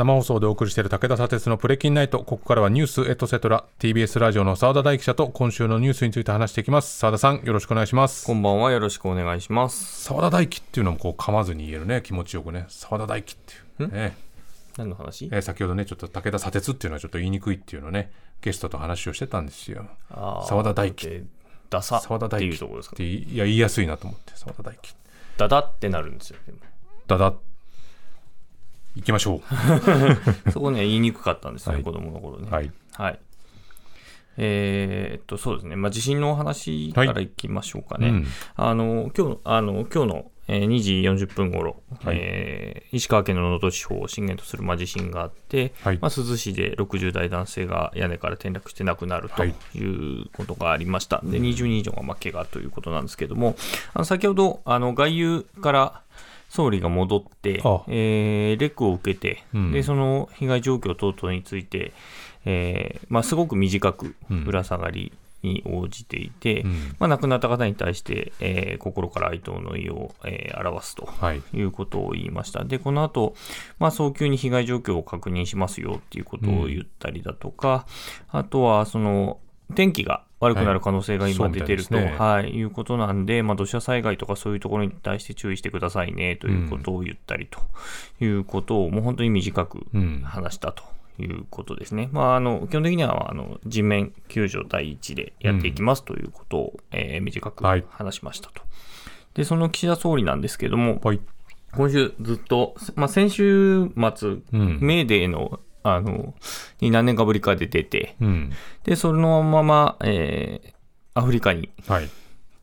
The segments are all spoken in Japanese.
生放送でお送りしている武田砂鉄のプレキンナイト。ここからはニュースエトセトラ TBS ラジオの澤田大記者と今週のニュースについて話していきます。澤田さんよろしくお願いします。こんばんは。よろしくお願いします。澤田大輝っていうのもこう噛まずに言えるね。気持ちよくね。澤田大輝っていう。ね何の話？えー先ほどねちょっと武田砂鉄っていうのはちょっと言いにくいっていうのをねゲストと話をしてたんですよ。澤田大輝でダサって澤田大輝いうところですか？っていや言いやすいなと思って澤田大輝ダダってなるんですよでも。だだ行きましょ そこね言いにくかったんですね、はい。子供の頃ね。うはい。はい。えーっとそうですね、まあ、地震のお話からい。きましょうかね、うん。あの今日あの今日の、えー2時40分ごろ、はい。えー石川県の能登地方を震源とする、まあ、地震があって、はい。まあ、珠洲市で60代男性が屋根から転落して亡くなるとはい。いうことがありました、で20人以上がまあ怪我ということなんですけども、あの先ほどあの外遊から総理が戻ってあ、えーレクを受けて、うん。でその被害状況等々について、えーまあ、すごく短くうん。ぶら下がりに応じていて、うん。まあ、亡くなった方に対して、えー心から哀悼の意を、えー表すとはい。いうことを言いました。で、この後、まあ、早急に被害状況を確認しますよっていうことを言ったりだとか、あとは、その、天気が悪くなる可能性が今はい。出てると、そうみたいね。はい、いうことなんで、まあ、土砂災害とかそういうところに対して注意してくださいねということを言ったりということを、もう本当に短くうん。話したということですね。まあ、あの基本的にはあの人面救助第一でやっていきますということを、えー短くはい話しましたと。で、その岸田総理なんですけども、はい今週ずっと、まあ、先週末、うんメーデーの、あの、に何年かぶりかで出て、うんで、そのまま、えーアフリカにはい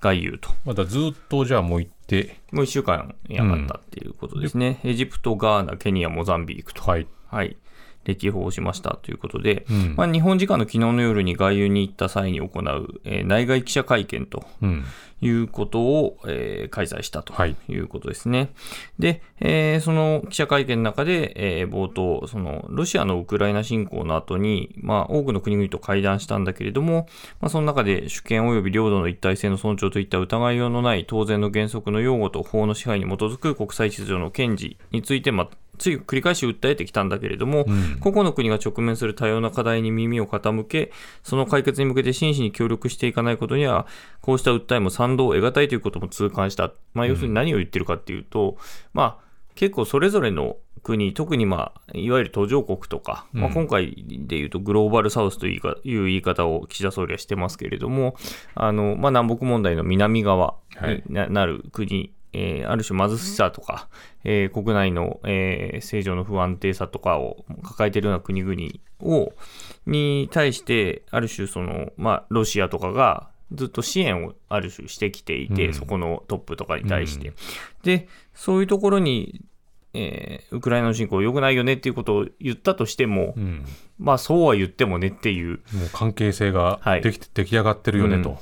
外遊と。まだずっとじゃあもう行ってもう1週間やがったっていうことですね。エジプト、ガーナ、ケニア、モザンビークと。はいはい。歴訪しましたということで、うん。まあ、日本時間の昨日の夜に外遊に行った際に行う、えー内外記者会見とうん。いうことを、えー開催したとはい。いうことですね。で、えーその記者会見の中で、えー冒頭、そのロシアのウクライナ侵攻の後に、まあ、多くの国々と会談したんだけれども、まあ、その中で主権及び領土の一体性の尊重といった疑いようのない当然の原則の擁護と法の支配に基づく国際秩序の堅持について、まあ、つい繰り返し訴えてきたんだけれども、うん。個々の国が直面する多様な課題に耳を傾け、その解決に向けて真摯に協力していかないことには、こうした訴えも賛同を得難いということも痛感した。まあ、要するに何を言ってるかっていうと、まあ、結構それぞれの国、特にまあ、いわゆる途上国とか、まあ、今回で言うとグローバルサウスという言い方を岸田総理はしてますけれども、あの、まあ、南北問題の南側にななる国、えーある種貧しさとか、えー国内の、えー政情の不安定さとかを抱えているような国々を、に対して、ある種その、まあ、ロシアとかがずっと支援をある種してきていて、うん。そこのトップとかに対して。で、そういうところに、えーウクライナの侵攻良くないよねっていうことを言ったとしても、うん。まあそうは言ってもねっていう、もう関係性がはい。できて、出来上がってるよねと、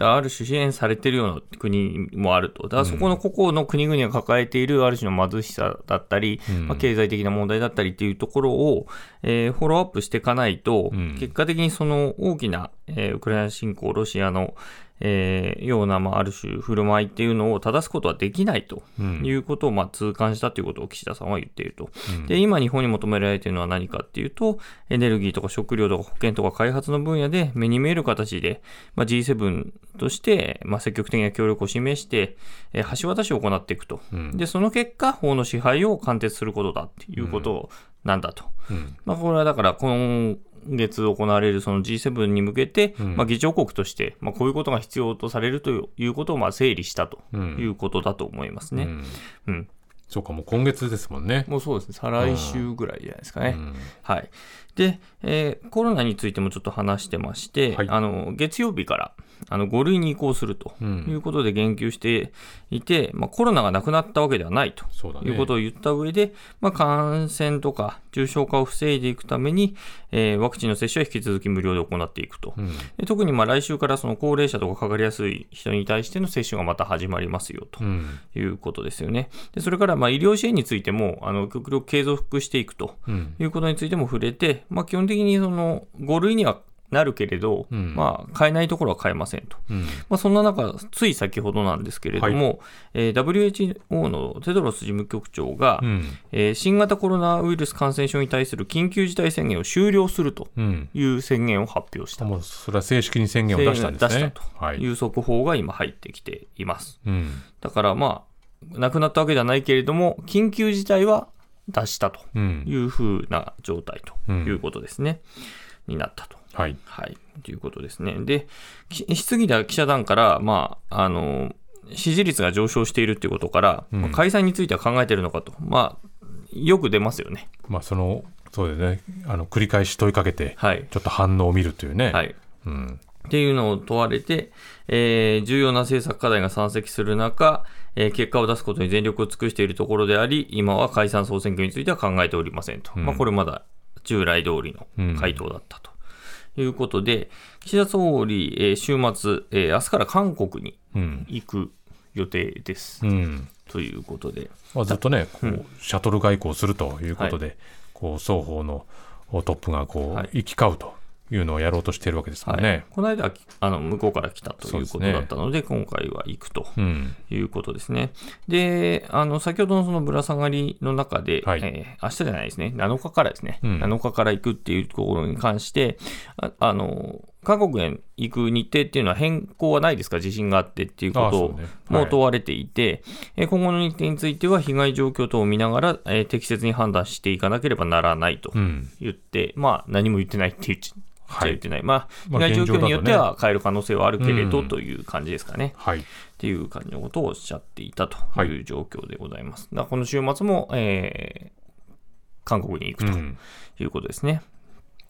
ある種支援されてるような国もあると。だからそこの個々の国々が抱えているある種の貧しさだったり、うん。まあ、経済的な問題だったりっていうところを、えーフォローアップしていかないと、うん。結果的にその大きな、えーウクライナ侵攻、ロシアの、えーような、まあ、ある種振る舞いっていうのを正すことはできないとうんいうことを、まあ、痛感したということを岸田さんは言っていると。うんで、今日本に求められているのは何かっていうと、エネルギーとか食料とか保健とか開発の分野で目に見える形で、まあ、G7 として、まあ、積極的な協力を示して、えー橋渡しを行っていくと。うんで、その結果、法の支配を貫徹することだっていうことなんだと。うんまあ、これはだから、今月行われるその G7 に向けて、うんまあ、議長国として、まあ、こういうことが必要とされるということをまあ整理したとうんいうことだと思いますね。うんうん。そうかもう今月ですもんね、もうそうですね。再来週ぐらいじゃないですかね。うんはい。で、えーコロナについてもちょっと話してまして、はいあの月曜日からあの5類に移行するとうんいうことで言及していて、まあ、コロナがなくなったわけではないということを言った上で、まあ、感染とか重症化を防いでいくために、えーワクチンの接種は引き続き無料で行っていくと。うんで特にまあ来週からその高齢者とかかかりやすい人に対しての接種がまた始まりますよと。うんいうことですよね。でそれからまあ医療支援についてもあの極力継続していくとうんいうことについても触れて、まあ、基本的にその5類にはなるけれど、うんまあ、買えないところは買えませんと。うんまあ、そんな中、つい先ほどなんですけれども、えー WHO のテドロス事務局長が、うんえー新型コロナウイルス感染症に対する緊急事態宣言を終了するとうんいう宣言を発表した。もうそれは正式に宣言を出したんですね。出したはい。という速報が今入ってきています。うんだからまあ、なくなったわけではないけれども、緊急事態は出したとうんいうふうな状態ということですね。になったと。はい。はい。ということですね。で、き質疑では記者団から、まあ、あの、支持率が上昇しているということから、うんまあ解散については考えているのかと。まあ、よく出ますよね。まあそのそうですね。あの繰り返し問いかけてはい。ちょっと反応を見るというね。。はいい。うん。っていうのを問われて、えー重要な政策課題が山積する中、えー結果を出すことに全力を尽くしているところであり、今は解散総選挙については考えておりませんと。うんまあ、これまだ従来通りの回答だったと。いうことで、岸田総理、えー週末、えー明日から韓国にうん。行く予定です。うん。ということで、まあ、ずっとね、こうシャトル外交をするということで、こう双方のトップがこう、はい行き交うというのをやろうとしているわけですもはい。んね。この間はあの向こうから来たということだったので、今回は行くとうん。いうことですね。で、あの先ほどのそのぶら下がりの中で、はい。えー明日じゃないですね、7日からですね、うん。7日から行くっていうところに関して、ああの韓国へ行く日程っていうのは変更はないですか、地震があってっていうことをも問われていて、えー今後の日程については被害状況等を見ながら、えー適切に判断していかなければならないとうん。言って、まあ何も言ってないって言っちゃはい言ってない、まあ、被まあ害状況によっては変える可能性はあるけれどうんという感じですかね。はい。っていう感じのことをおっしゃっていたとはいいう状況でございます。だからこの週末も、えー韓国に行くとうん。いうことですね。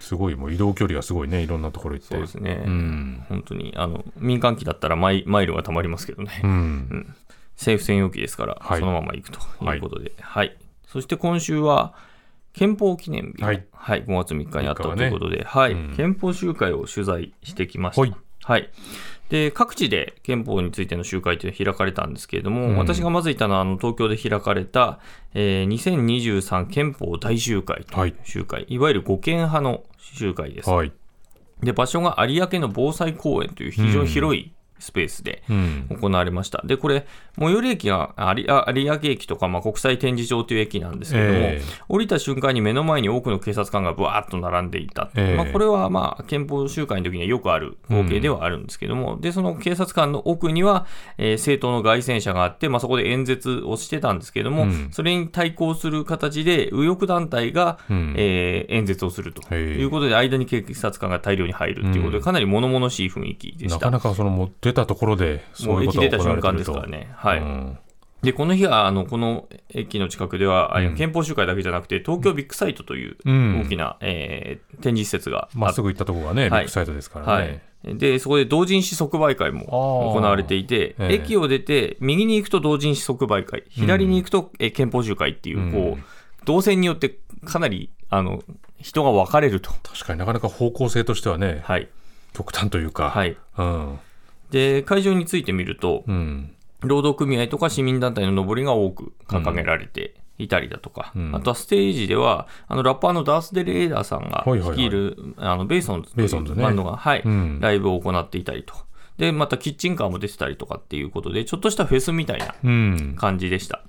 すごい、もう移動距離がすごいね、いろんなところ行って。そうですね。うん。本当にあの民間機だったらマイマイルがたまりますけどね、うん。政府専用機ですから、はいそのまま行くということで、はいそして今週は憲法記念日。が、はい。5月3日にあった3日はねということで、はい。うん。憲法集会を取材してきました。はい。はい。で各地で憲法についての集会というのが開かれたんですけれども、うん。私がまずいたのはあの東京で開かれた、えー2023憲法大集会という集会、い、わゆる護憲派の集会です。はい。で場所が有明の防災公園という非常に広いスペースでうん。行われました。で、これ、最寄り駅が有明駅とか、まあ、国際展示場という駅なんですけれども、え降りた瞬間に目の前に多くの警察官がぶわーっと並んでいた。ええまあ、これは、まあ、憲法集会の時にはよくある光景ではあるんですけども、で、その警察官の奥には、えー政党の街宣車があって、まあ、そこで演説をしてたんですけども、うんそれに対抗する形で、右翼団体が、うんえー演説をするということで、間に警察官が大量に入るということで、うんかなり物々しい雰囲気でした。なかなかその出たところでそういうことがもう駅出た行われてると瞬間ですからね。はい。うんで、この日は、あの、この駅の近くでは、あうん憲法集会だけじゃなくて、東京ビッグサイトといううん大きな、えー展示施設があまっすぐ行ったところがね、ビはいッグサイトですからはね。い。で、そこで同人誌即売会も行われていて、ええ駅を出て、右に行くと同人誌即売会、左に行くと、えー憲法集会っていう、うんこう、動線によってかなり、あの、人が分かれると。確かになかなか方向性としてはね、はい。極端というか。はい。うん。で、会場についてみると、うん。労働組合とか市民団体の上りが多く掲げられていたりだとか、うんあとはステージでは、あのラッパーのダース・デレーダーさんがはいはいはい率いる、あのベイソンズというバンドが、はいうんライブを行っていたりと。で、またキッチンカーも出てたりとかっていうことで、ちょっとしたフェスみたいなうん。感じでした。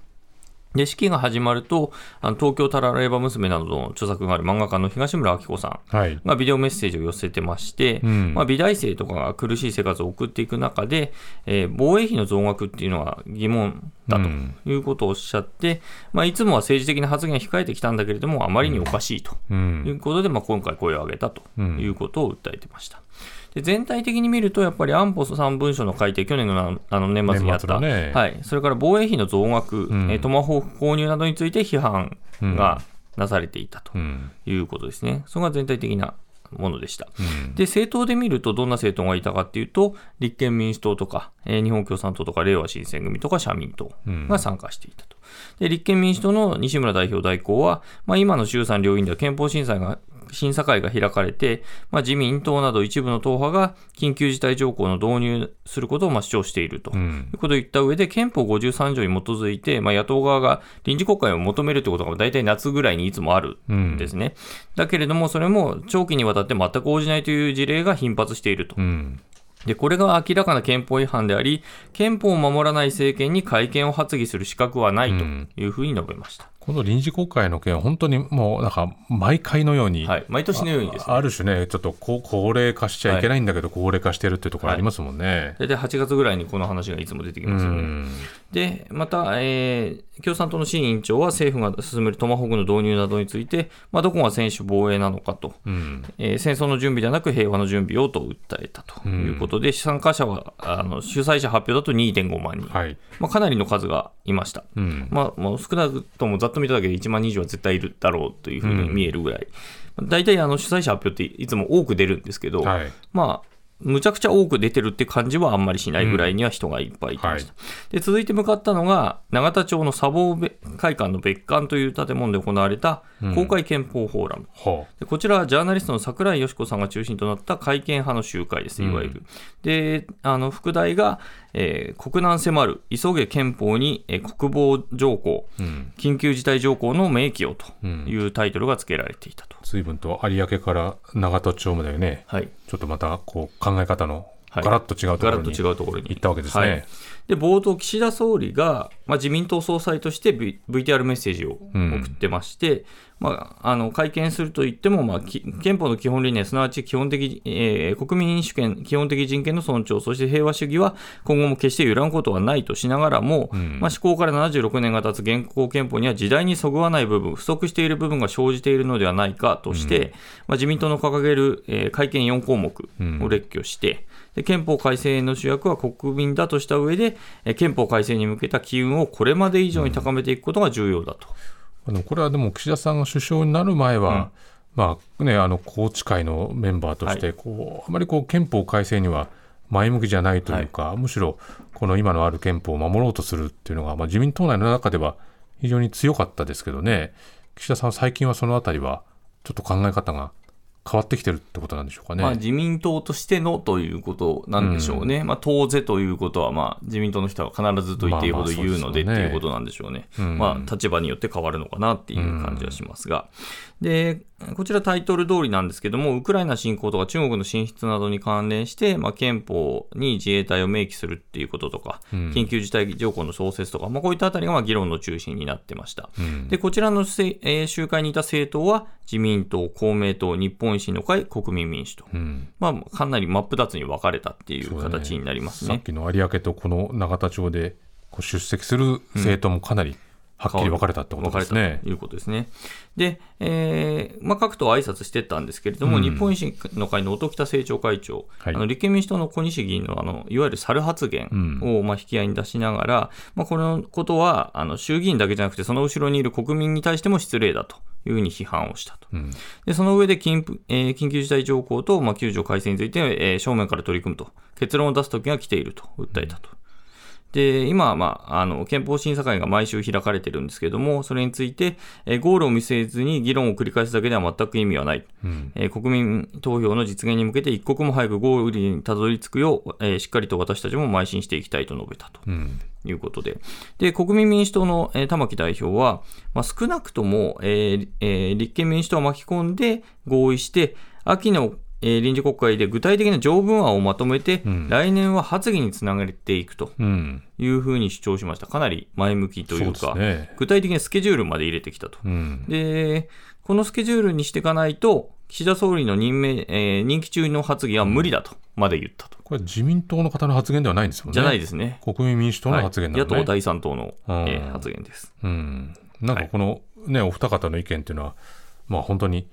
で、式が始まると、あの東京タラレバ娘などの著作がある漫画家の東村明子さんはい。がビデオメッセージを寄せてまして、うんまあ、美大生とかが苦しい生活を送っていく中で、えー防衛費の増額っていうのは疑問だとうんいうことをおっしゃって、まあ、いつもは政治的な発言を控えてきたんだけれども、あまりにおかしいとう。いうんことで、まあ、今回声を上げたとうんいうことを訴えてました。で全体的に見ると、やっぱり安保3文書の改定、去年のなあの年末にあった、ねはい、それから防衛費の増額、んえートマホーク購入などについて批判がなされていたとうん。いうことですね。それが全体的なものでした。うん。で、政党で見ると、どんな政党がいたかっていうと、立憲民主党とか、えー日本共産党とか、れいわ新選組とか、社民党が参加していたと。で、立憲民主党の西村代表代行は、まあ、今の衆参両院では憲法審査が審査会が開かれて、まあ、自民党など一部の党派が緊急事態条項の導入することをまあ主張していると、いうことを言った上で、憲法53条に基づいて、まあ、野党側が臨時国会を求めるということが大体夏ぐらいにいつもあるんですね。だけれども、それも長期にわたって全く応じないという事例が頻発していると。うん。で、これが明らかな憲法違反であり、憲法を守らない政権に改憲を発議する資格はないというふうに述べました。この臨時国会の件は本当にもうなんか毎回のように、はい。毎年のようにですね。ある種ね、ちょっとこ高齢化しちゃいけないんだけど、高齢化してるっていうところありますもんね。大体8月ぐらいにこの話がいつも出てきうますよね。ん。で、また、えー共産党の新委員長は政府が進めるトマホークの導入などについて、まあ、どこが専守防衛なのかと、うん。えー戦争の準備ではなく平和の準備をと訴えたということで、参加者はあの主催者発表だと2.5万人、はい。まあ、かなりの数がいました。うん。まあ、もう少なくともざっと見ただけで1万人以上は絶対いるだろうというふうに見えるぐらい、大体あの主催者発表っていつも多く出るんですけど、はい。まあ、むちゃくちゃ多く出てるって感じはあんまりしないぐらいには人がいっぱいいました。で続いて向かったのが、永田町の砂防会館の別館という建物で行われた公開憲法フォーラム。はでこちらはジャーナリストの桜井よし子さんが中心となった改憲派の集会です、いわゆる。で、あの副題が、えー国難迫る、急げ憲法に、えー国防条項。緊急事態条項の明記をというタイトルが付けられていたと。随分と有明から長門町までね、はい、ちょっとまたこう考え方のはい。ガラッと違うところに行ったわけですはい。ね。で冒頭、岸田総理が、まあ、自民党総裁として v VTR メッセージを送ってまして、まあ、あの会見するといっても、まあ、き憲法の基本理念、すなわち基本的、えー国民主権、基本的人権の尊重、そして平和主義は今後も決して揺らぐことはないとしながらも、まあ、施行から76年が経つ現行憲法には時代にそぐわない部分、不足している部分が生じているのではないかとして、まあ、自民党の掲げる、えー改憲4項目を列挙して、で憲法改正の主役は国民だとした上で、えー憲法改正に向けた機運をこれまで以上に高めていくことが重要だと。あのこれはでも岸田さんが首相になる前は、まあね、あの宏池会のメンバーとしてこう、あまりこう憲法改正には前向きじゃないというか、むしろこの今のある憲法を守ろうとするっていうのが、まあ、自民党内の中では非常に強かったですけどね、岸田さんは最近はそのあたりは、ちょっと考え方が変わってきてるってことなんでしょうかね。まあ、自民党としてのということなんでしょうね、まあ、党是ということは、まあ、自民党の人は必ずと言っていいほど言うのでっていうことなんでしょうね、うん。まあ、立場によって変わるのかなっていう感じはしますが、でこちらタイトル通りなんですけども、ウクライナ侵攻とか中国の進出などに関連して、まあ、憲法に自衛隊を明記するっていうこととか、緊急事態条項の創設とか、まあ、こういったあたりがまあ議論の中心になってました。でこちらのせ、えー集会にいた政党は、自民党、公明党、日本維新の会、国民民主党。うんまあ、かなり真っ二つに分かれたっていう形になりますね。さっきの有明とこの永田町でこう出席する政党もかなりはっきり分かれたってことですね。ということですね。で、えーまあ、各党挨拶してったんですけれども、うん日本維新の会の音喜多政調会長、はいあの立憲民主党の小西議員のあのいわゆる猿発言をまあ引き合いに出しながら、まあ、このことはあの衆議院だけじゃなくて、その後ろにいる国民に対しても失礼だというふうに批判をしたと。うんでその上で緊,、えー緊急事態条項と、まあ、9条改正について、えー正面から取り組むと、結論を出す時が来ていると訴えたと。で今は、まあ、あの憲法審査会が毎週開かれてるんですけれども、それについて、えーゴールを見据えずに議論を繰り返すだけでは全く意味はない、うん。えー国民投票の実現に向けて一刻も早くゴールにたどり着くよう、えーしっかりと私たちも邁進していきたいと述べたと。うん。いうことで、で国民民主党の、えー玉木代表は、まあ、少なくとも、えーえー立憲民主党を巻き込んで合意して、秋の、えー臨時国会で具体的な条文案をまとめて、うん来年は発議につなげていくとうんいうふうに主張しました。かなり前向きというか、ね具体的なスケジュールまで入れてきたと。うんで、このスケジュールにしていかないと、岸田総理の任命、えー任期中の発議は無理だとまで言ったと。これ自民党の方の発言ではないんですもんね。じゃないですね。国民民主党の発言なのね、はい野党第三党の、えーうん発言です。うん、なんかこの、ねお二方の意見っていうのは、まあ、本当に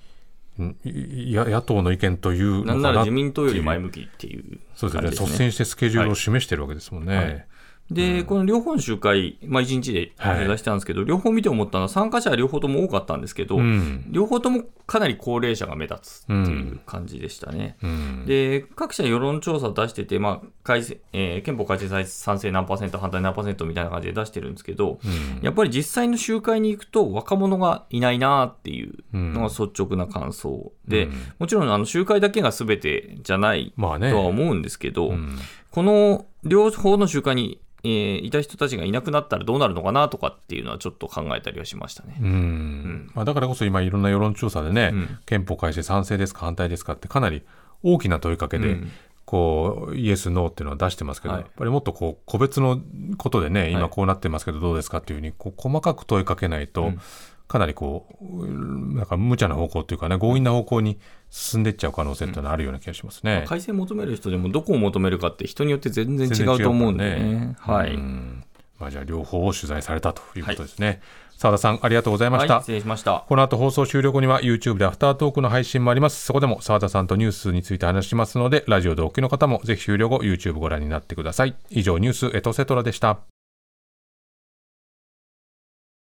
野党の意見というなんならな自民党より前向きっていうそうですね。感じですね。率先してスケジュールを示してるわけですもんね。はい。で、この両方の集会、まあ、1日ではい。出したんですけど、両方見て思ったのは、参加者は両方とも多かったんですけど、うん。両方ともかなり高齢者が目立つっていう感じでしたね。うん。で各社世論調査出してて、まあ、改正えー憲法改正賛成何パーセント、反対何パーセントみたいな感じで出してるんですけど、うん。やっぱり実際の集会に行くと、若者がいないなっていうのが率直な感想で、うん。もちろんあの集会だけが全てじゃないまあね。とは思うんですけど、うん。この両方の集会に、えーいた人たちがいなくなったらどうなるのかなとかっていうのはちょっと考えたりはしましたね。うん。まあ、だからこそ今いろんな世論調査でね、うん。憲法改正賛成ですか反対ですかってかなり大きな問いかけで、うんこうイエスノーっていうのは出してますけど、はい。やっぱりもっとこう個別のことでねはい。今こうなってますけどどうですかっていうふうにこう細かく問いかけないと、うん。かなりこううんなんか無茶な方向っていうかね強引な方向に進んでいっちゃう可能性っていうのはあるような気がしますね。改正求める人でもどこを求めるかって人によって全然違うと思うんでね。はい、うん。まあ、じゃあ両方を取材されたということですね。澤田さんありがとうございました。はい、失礼しました。この後放送終了後には YouTube でアフタートークの配信もあります。そこでも澤田さんとニュースについて話しますので、ラジオでお聞きの方もぜひ終了後 YouTube ご覧になってください。以上ニュースエトセトラでした。